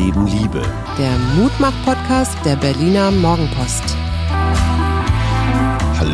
Leben Liebe. Der Mutmach-Podcast der Berliner Morgenpost.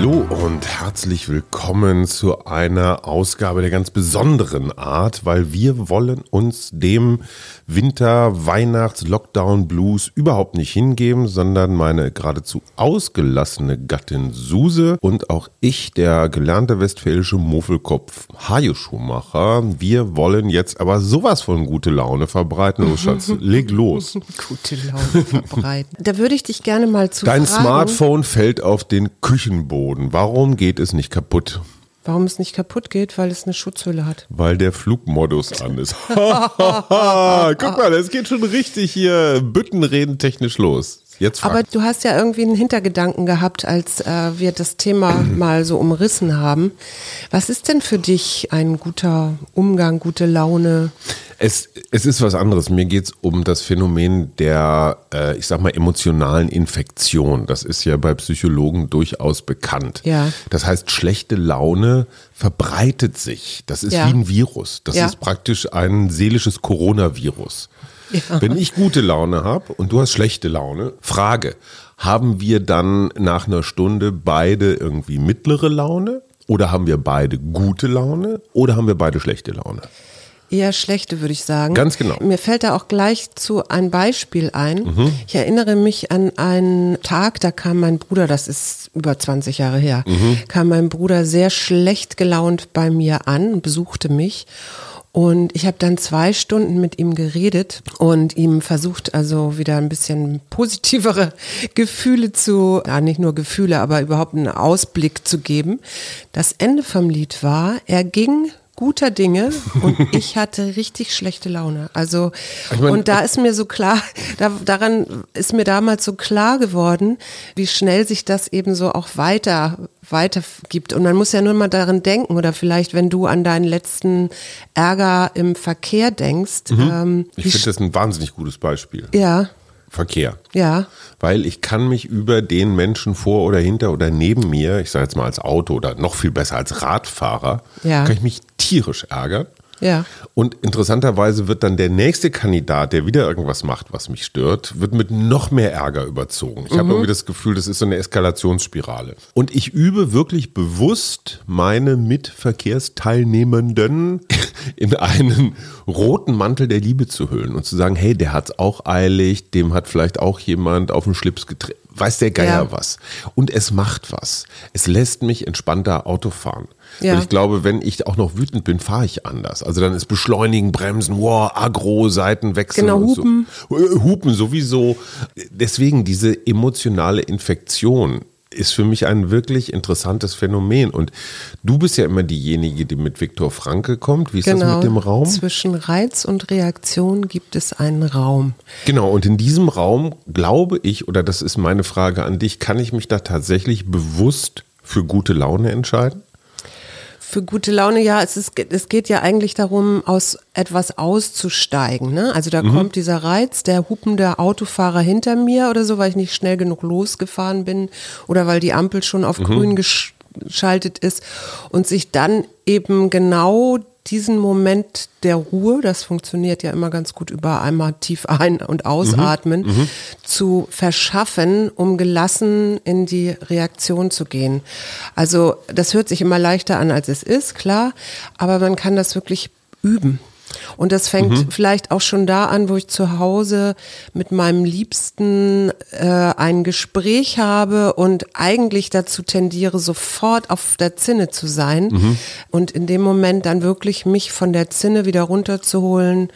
Hallo und herzlich willkommen zu einer Ausgabe der ganz besonderen Art, weil wir wollen uns dem Winter, Weihnachts, Lockdown, Blues überhaupt nicht hingeben, sondern meine geradezu ausgelassene Gattin Suse und auch ich, der gelernte westfälische Muffelkopf Hajo Schumacher, wir wollen jetzt aber sowas von gute Laune verbreiten. Los, Schatz, leg los. Gute Laune verbreiten. Da würde ich dich gerne mal zu Dein fragen, Smartphone fällt auf den Küchenboden. Warum geht es nicht kaputt? warum es nicht kaputt geht, weil es eine Schutzhülle hat. Weil der Flugmodus an ist. Guck mal, es geht schon richtig hier Büttenreden technisch los. Jetzt. Aber du hast ja irgendwie einen Hintergedanken gehabt, als äh, wir das Thema mal so umrissen haben. Was ist denn für dich ein guter Umgang, gute Laune? Es, es ist was anderes. Mir geht es um das Phänomen der, äh, ich sag mal, emotionalen Infektion. Das ist ja bei Psychologen durchaus bekannt. Ja. Das heißt, schlechte Laune verbreitet sich. Das ist Ja. wie ein Virus. Das Ja. ist praktisch ein seelisches Coronavirus. Ja. Wenn ich gute Laune habe und du hast schlechte Laune, Frage, haben wir dann nach einer Stunde beide irgendwie mittlere Laune? Oder haben wir beide gute Laune? Oder haben wir beide schlechte Laune? Eher schlechte, würde ich sagen. Ganz genau. Mir fällt da auch gleich zu ein Beispiel ein. Mhm. Ich erinnere mich an einen Tag, da kam mein Bruder, das ist über 20 Jahre her, Mhm. kam mein Bruder sehr schlecht gelaunt bei mir an und besuchte mich. Und ich habe dann zwei Stunden mit ihm geredet und ihm versucht, also wieder ein bisschen positivere Gefühle zu, ja nicht nur Gefühle, aber überhaupt einen Ausblick zu geben. Das Ende vom Lied war, er ging guter Dinge und ich hatte richtig schlechte Laune. Also Ich mein- und da ist mir so klar, da, daran ist mir damals so klar geworden, wie schnell sich das eben so auch weiter weiter gibt. Und man muss ja nur mal daran denken oder vielleicht, wenn du an deinen letzten Ärger im Verkehr denkst. Ähm, Mhm. Ich wie finde das ein wahnsinnig gutes Beispiel. ja, Verkehr. ja, Weil ich kann mich über den Menschen vor oder hinter oder neben mir, ich sage jetzt mal als Auto oder noch viel besser als Radfahrer, Ja. kann ich mich tierisch ärgern. Ja. Und interessanterweise wird dann der nächste Kandidat, der wieder irgendwas macht, was mich stört, wird mit noch mehr Ärger überzogen. Ich habe irgendwie das Gefühl, das ist so eine Eskalationsspirale. Und ich übe wirklich bewusst meine Mitverkehrsteilnehmenden in einen roten Mantel der Liebe zu hüllen und zu sagen, hey, der hat's auch eilig, dem hat vielleicht auch jemand auf den Schlips getreten. Weiß der Geier Ja. was. Und es macht was. Es lässt mich entspannter Auto fahren. Ja. Weil ich glaube, wenn ich auch noch wütend bin, fahre ich anders. Also dann ist Beschleunigen, Bremsen, wow, Agro, Seitenwechsel. Genau, und Hupen. So. Äh, Hupen sowieso. Deswegen diese emotionale Infektion ist für mich ein wirklich interessantes Phänomen. Und du bist ja immer diejenige, die mit Viktor Franke kommt. Wie ist das Genau. mit dem Raum? Zwischen Reiz und Reaktion gibt es einen Raum. Genau, und in diesem Raum glaube ich, oder das ist meine Frage an dich, kann ich mich da tatsächlich bewusst für gute Laune entscheiden? Für gute Laune, ja, es, ist, es geht ja eigentlich darum, aus etwas auszusteigen. Ne? Also da kommt dieser Reiz, der hupende Autofahrer hinter mir oder so, weil ich nicht schnell genug losgefahren bin oder weil die Ampel schon auf grün gesch- geschaltet ist und sich dann eben genau diesen Moment der Ruhe, das funktioniert ja immer ganz gut über einmal tief ein- und ausatmen, zu verschaffen, um gelassen in die Reaktion zu gehen. Also das hört sich immer leichter an, als es ist, klar, aber man kann das wirklich üben. Und das fängt vielleicht auch schon da an, wo ich zu Hause mit meinem Liebsten äh, ein Gespräch habe und eigentlich dazu tendiere, sofort auf der Zinne zu sein und in dem Moment dann wirklich mich von der Zinne wieder runterzuholen.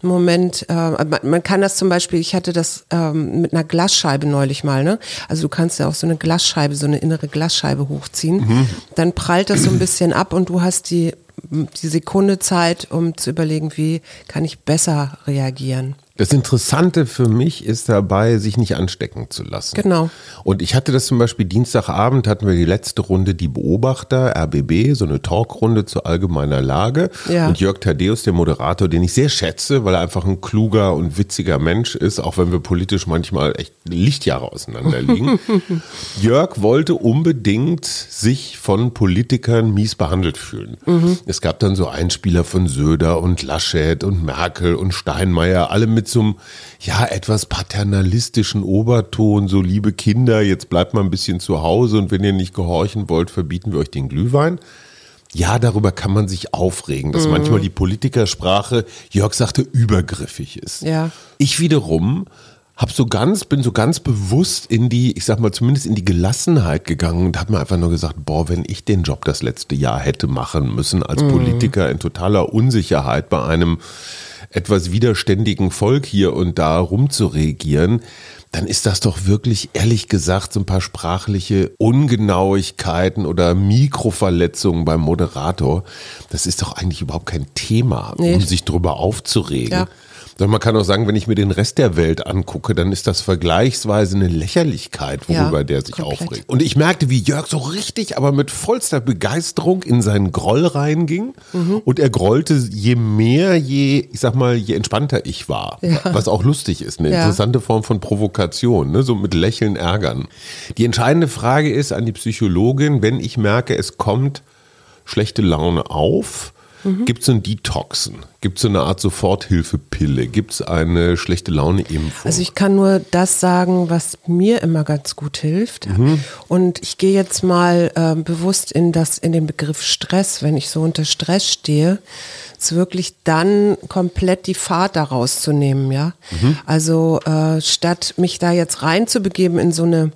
Moment, äh, man, man kann das zum Beispiel, ich hatte das ähm, mit einer Glasscheibe neulich mal, ne? Also du kannst ja auch so eine Glasscheibe, so eine innere Glasscheibe hochziehen. Dann prallt das so ein bisschen ab und du hast die, die Sekunde Zeit, um zu überlegen, wie kann ich besser reagieren. Das Interessante für mich ist dabei, sich nicht anstecken zu lassen. Genau. Und ich hatte das zum Beispiel Dienstagabend, hatten wir die letzte Runde, die Beobachter, RBB, so eine Talkrunde zu allgemeiner Lage. Ja. Und Jörg Thaddeus, der Moderator, den ich sehr schätze, weil er einfach ein kluger und witziger Mensch ist, auch wenn wir politisch manchmal echt Lichtjahre auseinander liegen. Jörg wollte unbedingt sich von Politikern mies behandelt fühlen. Es gab dann so Einspieler von Söder und Laschet und Merkel und Steinmeier, alle mit mit so einem, ja, etwas paternalistischen Oberton, so liebe Kinder, jetzt bleibt mal ein bisschen zu Hause und wenn ihr nicht gehorchen wollt, verbieten wir euch den Glühwein. Ja, darüber kann man sich aufregen, dass mhm. manchmal die Politikersprache, Jörg sagte, übergriffig ist. Ja. Ich wiederum hab so ganz, bin so ganz bewusst in die, ich sag mal zumindest in die Gelassenheit gegangen und habe mir einfach nur gesagt, boah, wenn ich den Job das letzte Jahr hätte machen müssen als mhm. Politiker in totaler Unsicherheit bei einem etwas widerständigen Volk hier und da rumzuregieren, dann ist das doch wirklich, ehrlich gesagt, so ein paar sprachliche Ungenauigkeiten oder Mikroverletzungen beim Moderator. Das ist doch eigentlich überhaupt kein Thema, nee. um sich drüber aufzuregen. Ja. Sondern man kann auch sagen, wenn ich mir den Rest der Welt angucke, dann ist das vergleichsweise eine Lächerlichkeit, worüber ja, der sich komplett. aufregt. Und ich merkte, wie Jörg so richtig, aber mit vollster Begeisterung in seinen Groll reinging. Mhm. Und er grollte je mehr, je, ich sag mal, je entspannter ich war. Ja. Was auch lustig ist, eine ja. interessante Form von Provokation, ne? so mit Lächeln ärgern. Die entscheidende Frage ist an die Psychologin, wenn ich merke, es kommt schlechte Laune auf, Mhm. Gibt es ein Detoxen? Gibt es eine Art Soforthilfepille? Gibt es eine schlechte Laune-Impfung? Also ich kann nur das sagen, was mir immer ganz gut hilft. Mhm. Und ich gehe jetzt mal äh, bewusst in, das, in den Begriff Stress. Wenn ich so unter Stress stehe, ist wirklich dann komplett die Fahrt daraus zu nehmen. Ja? Mhm. Also äh, statt mich da jetzt reinzubegeben in so eine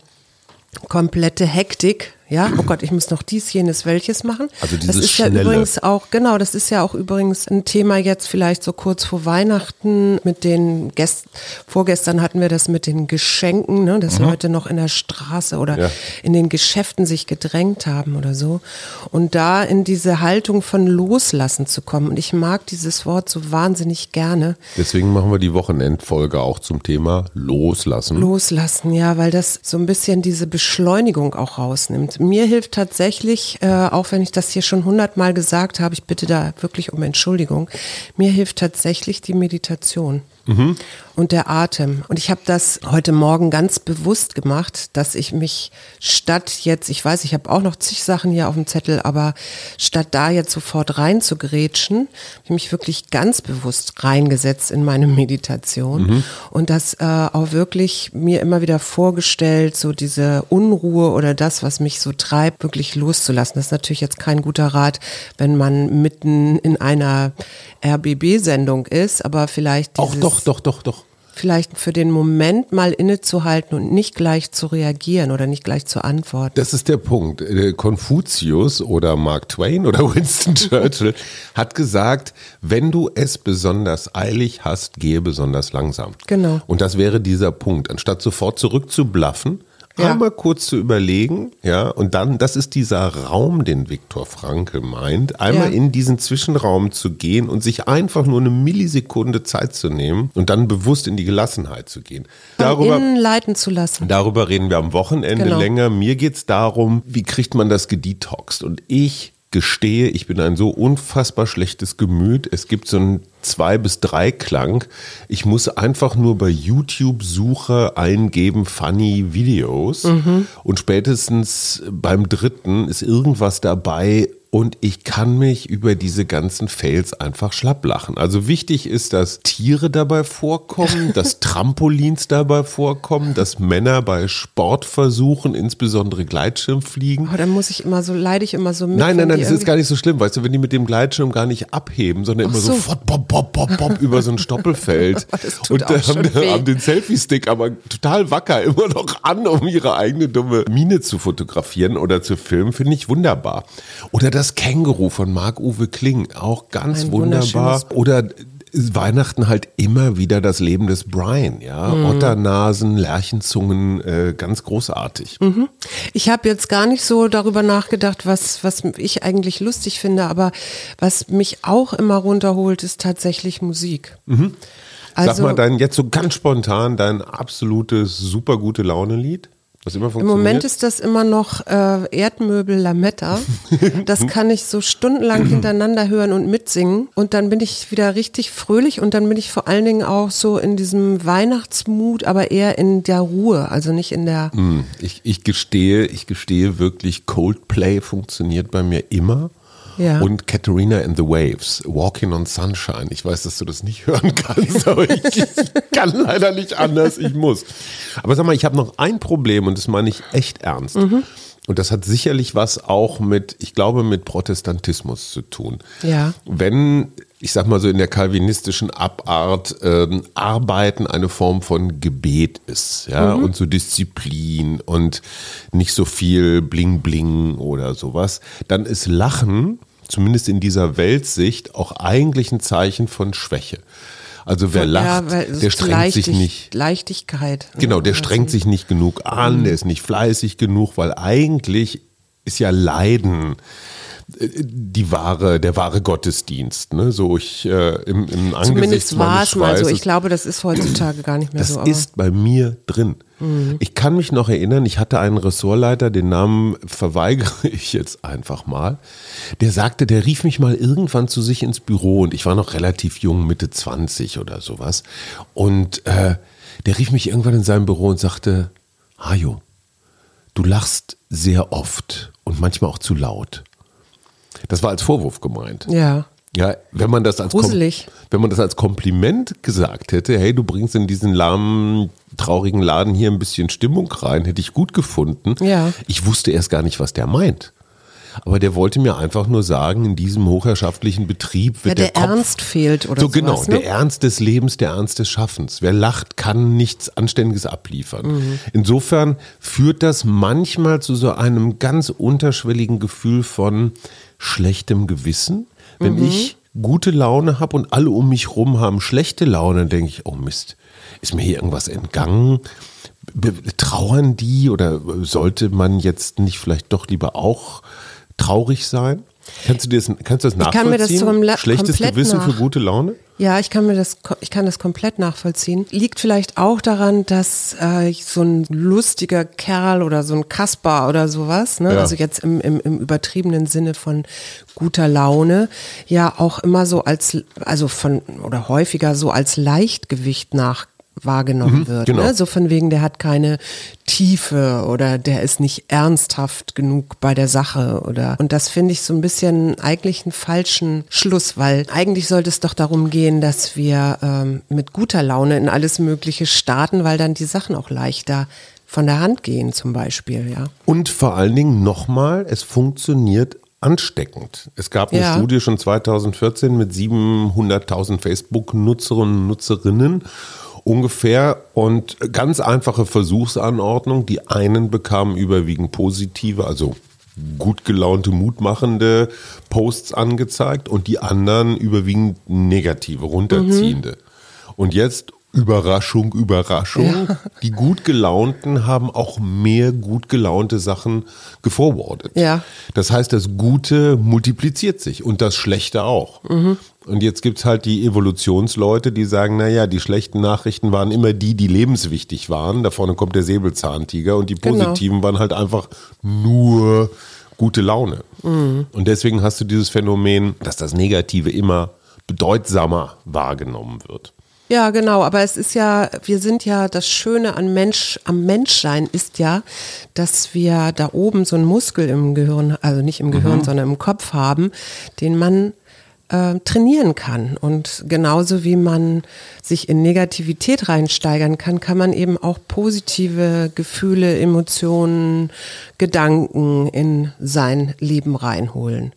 komplette Hektik, ja, oh Gott, ich muss noch dies, jenes, welches machen. Also dieses das ist Schnelle. ja übrigens auch, genau, das ist ja auch übrigens ein Thema jetzt vielleicht so kurz vor Weihnachten mit den Gästen. Vorgestern hatten wir das mit den Geschenken, ne, dass mhm. Leute noch in der Straße oder ja. in den Geschäften sich gedrängt haben oder so. Und da in diese Haltung von Loslassen zu kommen. Und ich mag dieses Wort so wahnsinnig gerne. Deswegen machen wir die Wochenendfolge auch zum Thema Loslassen. Loslassen, ja, weil das so ein bisschen diese Beschleunigung auch rausnimmt mir hilft tatsächlich, äh, auch wenn ich das hier schon hundertmal gesagt habe, ich bitte da wirklich um Entschuldigung, mir hilft tatsächlich die Meditation. Mhm. Und der Atem. Und ich habe das heute Morgen ganz bewusst gemacht, dass ich mich statt jetzt, ich weiß, ich habe auch noch zig Sachen hier auf dem Zettel, aber statt da jetzt sofort rein zu grätschen, habe ich mich wirklich ganz bewusst reingesetzt in meine Meditation mhm. und das äh, auch wirklich mir immer wieder vorgestellt, so diese Unruhe oder das, was mich so treibt, wirklich loszulassen. Das ist natürlich jetzt kein guter Rat, wenn man mitten in einer RBB-Sendung ist, aber vielleicht dieses, Auch doch, doch, doch, doch. Vielleicht für den Moment mal innezuhalten und nicht gleich zu reagieren oder nicht gleich zu antworten. Das ist der Punkt. Äh, Konfuzius oder Mark Twain oder Winston Churchill hat gesagt, wenn du es besonders eilig hast, gehe besonders langsam. Genau. Und das wäre dieser Punkt. Anstatt sofort zurückzublaffen, ja. einmal kurz zu überlegen, ja, und dann, das ist dieser Raum, den Viktor Frankl meint, einmal ja. in diesen Zwischenraum zu gehen und sich einfach nur eine Millisekunde Zeit zu nehmen und dann bewusst in die Gelassenheit zu gehen. Darüber, innen leiten zu lassen. Darüber reden wir am Wochenende genau. länger. Mir geht es darum, wie kriegt man das gedetoxt? Und ich gestehe, ich bin ein so unfassbar schlechtes Gemüt. Es gibt so einen zwei bis drei Klang. Ich muss einfach nur bei YouTube Suche eingeben funny Videos mhm. und spätestens beim dritten ist irgendwas dabei, und ich kann mich über diese ganzen Fails einfach schlapp lachen. Also wichtig ist, dass Tiere dabei vorkommen, dass Trampolins dabei vorkommen, dass Männer bei Sportversuchen, insbesondere Gleitschirm fliegen. Oh, dann muss ich immer so, leide ich immer so mit. Nein, nein, nein, das ist gar nicht so schlimm, weißt du, wenn die mit dem Gleitschirm gar nicht abheben, sondern immer so. sofort bop, bop, bop, bop über so ein Stoppelfeld. und äh, haben, haben, den Selfie-Stick aber total wacker immer noch an, um ihre eigene dumme Mine zu fotografieren oder zu filmen, finde ich wunderbar. Oder das das Känguru von Marc-Uwe Kling, auch ganz Ein wunderbar. Oder Weihnachten halt immer wieder das Leben des Brian, ja. Mhm. Otternasen, Lerchenzungen, äh, ganz großartig. Mhm. Ich habe jetzt gar nicht so darüber nachgedacht, was, was ich eigentlich lustig finde, aber was mich auch immer runterholt, ist tatsächlich Musik. Mhm. Also, Sag mal dein, jetzt so ganz spontan, dein absolutes super gute Laune-Lied. Was immer funktioniert? Im Moment ist das immer noch äh, Erdmöbel Lametta. Das kann ich so stundenlang hintereinander hören und mitsingen. Und dann bin ich wieder richtig fröhlich und dann bin ich vor allen Dingen auch so in diesem Weihnachtsmut, aber eher in der Ruhe, also nicht in der. Hm, ich, ich gestehe, ich gestehe wirklich, Coldplay funktioniert bei mir immer. Ja. und Katerina and the Waves, Walking on Sunshine. Ich weiß, dass du das nicht hören kannst, aber ich, ich kann leider nicht anders, ich muss. Aber sag mal, ich habe noch ein Problem und das meine ich echt ernst. Mhm. Und das hat sicherlich was auch mit, ich glaube, mit Protestantismus zu tun. Ja. Wenn, ich sag mal so in der kalvinistischen Abart, ähm, Arbeiten eine Form von Gebet ist, ja, und so Disziplin und nicht so viel Bling Bling oder sowas, dann ist Lachen, zumindest in dieser Weltsicht, auch eigentlich ein Zeichen von Schwäche. Also wer lacht, der strengt sich Leichtig- nicht. Leichtigkeit. ne? Genau, der strengt sich nicht genug an, der ist nicht fleißig genug, weil eigentlich ist ja Leiden die wahre, der wahre Gottesdienst. Ne? So ich äh, im, im Angesicht Zumindest war es mal so. Ich glaube, das ist heutzutage gar nicht mehr das so. Mhm. ist bei mir drin. Ich kann mich noch erinnern, ich hatte einen Ressortleiter, den Namen verweigere ich jetzt einfach mal. Der sagte, der rief mich mal irgendwann zu sich ins Büro und ich war noch relativ jung, Mitte 20 oder sowas. Und äh, der rief mich irgendwann in seinem Büro und sagte, Hajo, du lachst sehr oft und manchmal auch zu laut. Das war als Vorwurf gemeint. Ja. Ja, wenn man das als Kom- Gruselig. wenn man das als Kompliment gesagt hätte, hey, du bringst in diesen lahmen, traurigen Laden hier ein bisschen Stimmung rein, hätte ich gut gefunden. Ja. Ich wusste erst gar nicht, was der meint. Aber der wollte mir einfach nur sagen, in diesem hochherrschaftlichen Betrieb Ja, wird der, der, Kopf Ernst fehlt oder so sowas, genau, ne? der Ernst des Lebens, der Ernst des Schaffens. Wer lacht, kann nichts Anständiges abliefern. Mhm. Insofern führt das manchmal zu so einem ganz unterschwelligen Gefühl von schlechtem Gewissen. Wenn Mhm. ich gute Laune habe und alle um mich rum haben schlechte Laune, dann denke ich, oh Mist, ist mir hier irgendwas entgangen? Trauern die oder sollte man jetzt nicht vielleicht doch lieber auch traurig sein? Kannst du, dir das, kannst du das kann mir das nachvollziehen? zum La- Schlechtes Gewissen für nach- gute Laune? Ja, ich kann mir das, ich kann das komplett nachvollziehen. Liegt vielleicht auch daran, dass äh, so ein lustiger Kerl oder so ein Kasper oder sowas, ne? Ja. also jetzt im, im, im übertriebenen Sinne von guter Laune, ja auch immer so als, also von oder häufiger so als Leichtgewicht nach wahrgenommen wird. genau. Ne? So von wegen, der hat keine Tiefe oder der ist nicht ernsthaft genug bei der Sache oder und das finde ich so ein bisschen eigentlich einen falschen Schluss, weil eigentlich sollte es doch darum gehen, dass wir ähm, mit guter Laune in alles Mögliche starten, weil dann die Sachen auch leichter von der Hand gehen zum Beispiel, ja. Und vor allen Dingen nochmal, es funktioniert ansteckend. Es gab eine Ja. Studie schon 2014 mit 700.000 Facebook-Nutzerinnen und Nutzerinnen ungefähr und ganz einfache Versuchsanordnung. Die einen bekamen überwiegend positive, also gut gelaunte, mutmachende Posts angezeigt und die anderen überwiegend negative, runterziehende. Und jetzt Überraschung, Überraschung. Die gut gelaunten haben auch mehr gut gelaunte Sachen geforwardet. Ja. Das heißt, das Gute multipliziert sich und das Schlechte auch. Und jetzt gibt's halt die Evolutionsleute, die sagen, naja, die schlechten Nachrichten waren immer die, die lebenswichtig waren. Da vorne kommt der Säbelzahntiger und die Genau. positiven waren halt einfach nur gute Laune. Und deswegen hast du dieses Phänomen, dass das Negative immer bedeutsamer wahrgenommen wird. Ja, genau, aber es ist ja, wir sind ja, das Schöne an Mensch, am Menschsein ist ja, dass wir da oben so einen Muskel im Gehirn, also nicht im Gehirn, sondern im Kopf haben, den man äh, trainieren kann. Und genauso wie man sich in Negativität reinsteigern kann, kann man eben auch positive Gefühle, Emotionen, Gedanken in sein Leben reinholen.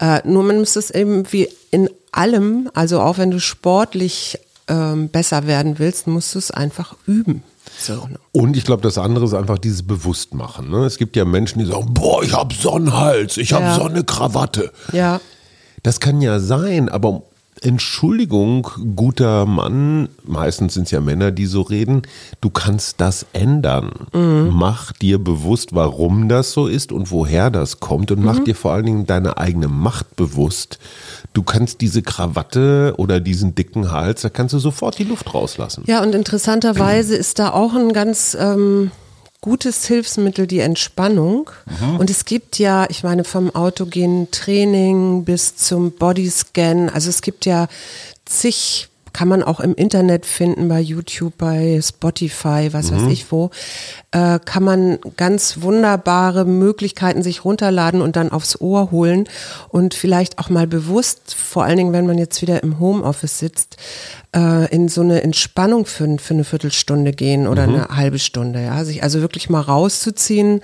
Äh, nur man muss es eben wie in allem, also auch wenn du sportlich ähm, besser werden willst, musst du es einfach üben. So? Und ich glaube, das andere ist einfach dieses Bewusstmachen. Ne? Es gibt ja Menschen, die sagen, boah, ich habe Sonnenhals, ich habe Ja. Sonnenkrawatte. Ja, Das kann ja sein, aber Entschuldigung, guter Mann, meistens sind es ja Männer, die so reden, du kannst das ändern. Mach dir bewusst, warum das so ist und woher das kommt und mach dir vor allen Dingen deine eigene Macht bewusst. Du kannst diese Krawatte oder diesen dicken Hals, da kannst du sofort die Luft rauslassen. ja, und interessanterweise ist da auch ein ganz ähm, gutes Hilfsmittel die Entspannung. Und es gibt ja, ich meine, vom autogenen Training bis zum Bodyscan, also es gibt ja zig kann man auch im Internet finden, bei YouTube, bei Spotify, was weiß ich wo, äh, kann man ganz wunderbare Möglichkeiten sich runterladen und dann aufs Ohr holen und vielleicht auch mal bewusst, vor allen Dingen, wenn man jetzt wieder im Homeoffice sitzt, äh, in so eine Entspannung für, für eine Viertelstunde gehen oder eine halbe Stunde, ja, sich also wirklich mal rauszuziehen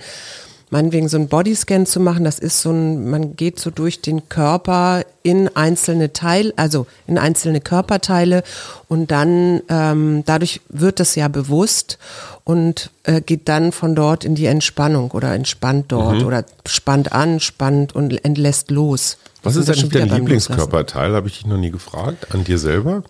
meinetwegen so einen Bodyscan zu machen, das ist so ein, man geht so durch den Körper in einzelne Teile, also in einzelne Körperteile und dann ähm, dadurch wird das ja bewusst und äh, geht dann von dort in die Entspannung oder entspannt dort oder spannt an, spannt und entlässt los. Was Wir ist eigentlich wieder dein. Lieblingskörperteil? Habe ich dich noch nie gefragt. An dir selber?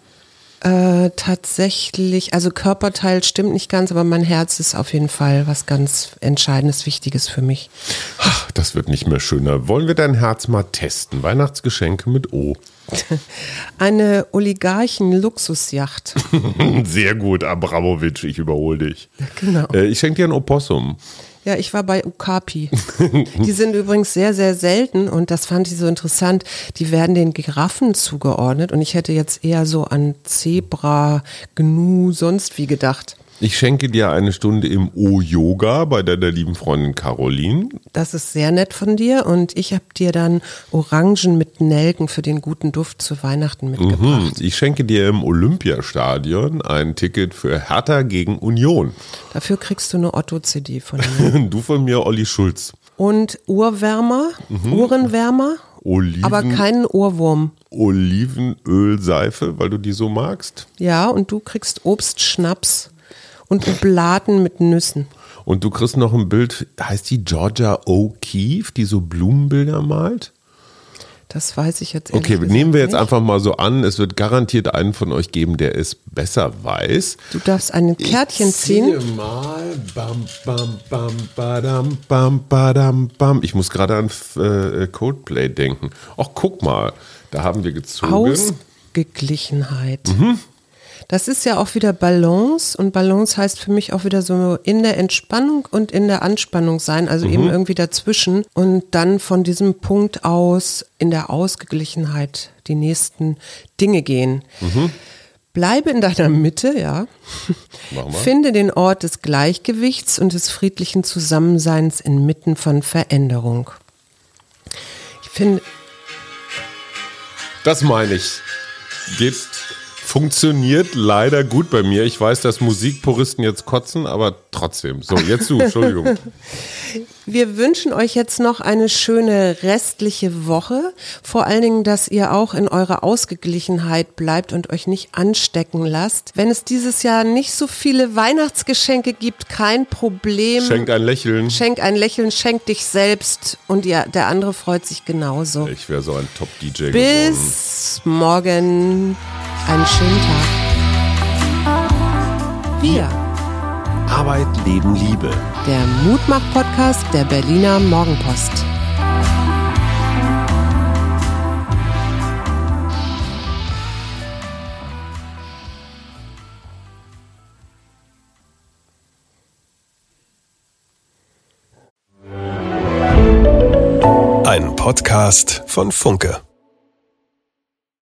Äh, tatsächlich, also Körperteil stimmt nicht ganz, aber mein Herz ist auf jeden Fall was ganz Entscheidendes, Wichtiges für mich. Ach, das wird nicht mehr schöner. Wollen wir dein Herz mal testen? Weihnachtsgeschenke mit O. Eine Oligarchen-Luxusjacht. Sehr gut, Abramowitsch, ich überhole dich. Genau. Äh, ich schenke dir ein Opossum. Ja, ich war bei Ukapi. Die sind übrigens sehr, sehr selten und das fand ich so interessant. Die werden den Giraffen zugeordnet und ich hätte jetzt eher so an Zebra, Gnu, sonst wie gedacht. Ich schenke dir eine Stunde im O-Yoga bei deiner lieben Freundin Caroline. Das ist sehr nett von dir und ich habe dir dann Orangen mit Nelken für den guten Duft zu Weihnachten mitgebracht. Hm, Ich schenke dir im Olympiastadion ein Ticket für Hertha gegen Union. Dafür kriegst du eine Otto-CD von mir. Du von mir, Olli Schulz. Und Uhrwärmer, Uhrenwärmer, Oliven, aber keinen Ohrwurm. Olivenölseife, weil du die so magst. Ja, und du kriegst Obstschnaps und Oblaten mit Nüssen. Und du kriegst noch ein Bild, heißt die Georgia O'Keeffe, die so Blumenbilder malt? Das weiß ich jetzt Okay, nehmen wir jetzt nicht. einfach mal so an, es wird garantiert einen von euch geben, der es besser weiß. Du darfst ein Kärtchen ziehen. Ziehe mal. Bam, bam, bam, badam, bam, badam, bam. Ich muss gerade an äh, Coldplay denken. Ach, guck mal, da haben wir gezogen. Ausgeglichenheit. Das ist ja auch wieder Balance und Balance heißt für mich auch wieder so in der Entspannung und in der Anspannung sein, also eben irgendwie dazwischen und dann von diesem Punkt aus in der Ausgeglichenheit die nächsten Dinge gehen. Bleibe in deiner Mitte, ja. Finde den Ort des Gleichgewichts und des friedlichen Zusammenseins inmitten von Veränderung. Ich finde, Das meine ich. Geht, funktioniert leider gut bei mir. Ich weiß, dass Musikpuristen jetzt kotzen, aber trotzdem. So, jetzt du, Entschuldigung. Wir wünschen euch jetzt noch eine schöne restliche Woche. Vor allen Dingen, dass ihr auch in eurer Ausgeglichenheit bleibt und euch nicht anstecken lasst. Wenn es dieses Jahr nicht so viele Weihnachtsgeschenke gibt, kein Problem. Schenkt ein Lächeln. Schenk ein Lächeln, schenk dich selbst und ja, der andere freut sich genauso. Ich wäre so ein Top-DJ geworden. Bis morgen. Einen schönen Tag. Wir, Arbeit, Leben, Liebe. der Mutmach-Podcast der Berliner Morgenpost. Ein Podcast von Funke.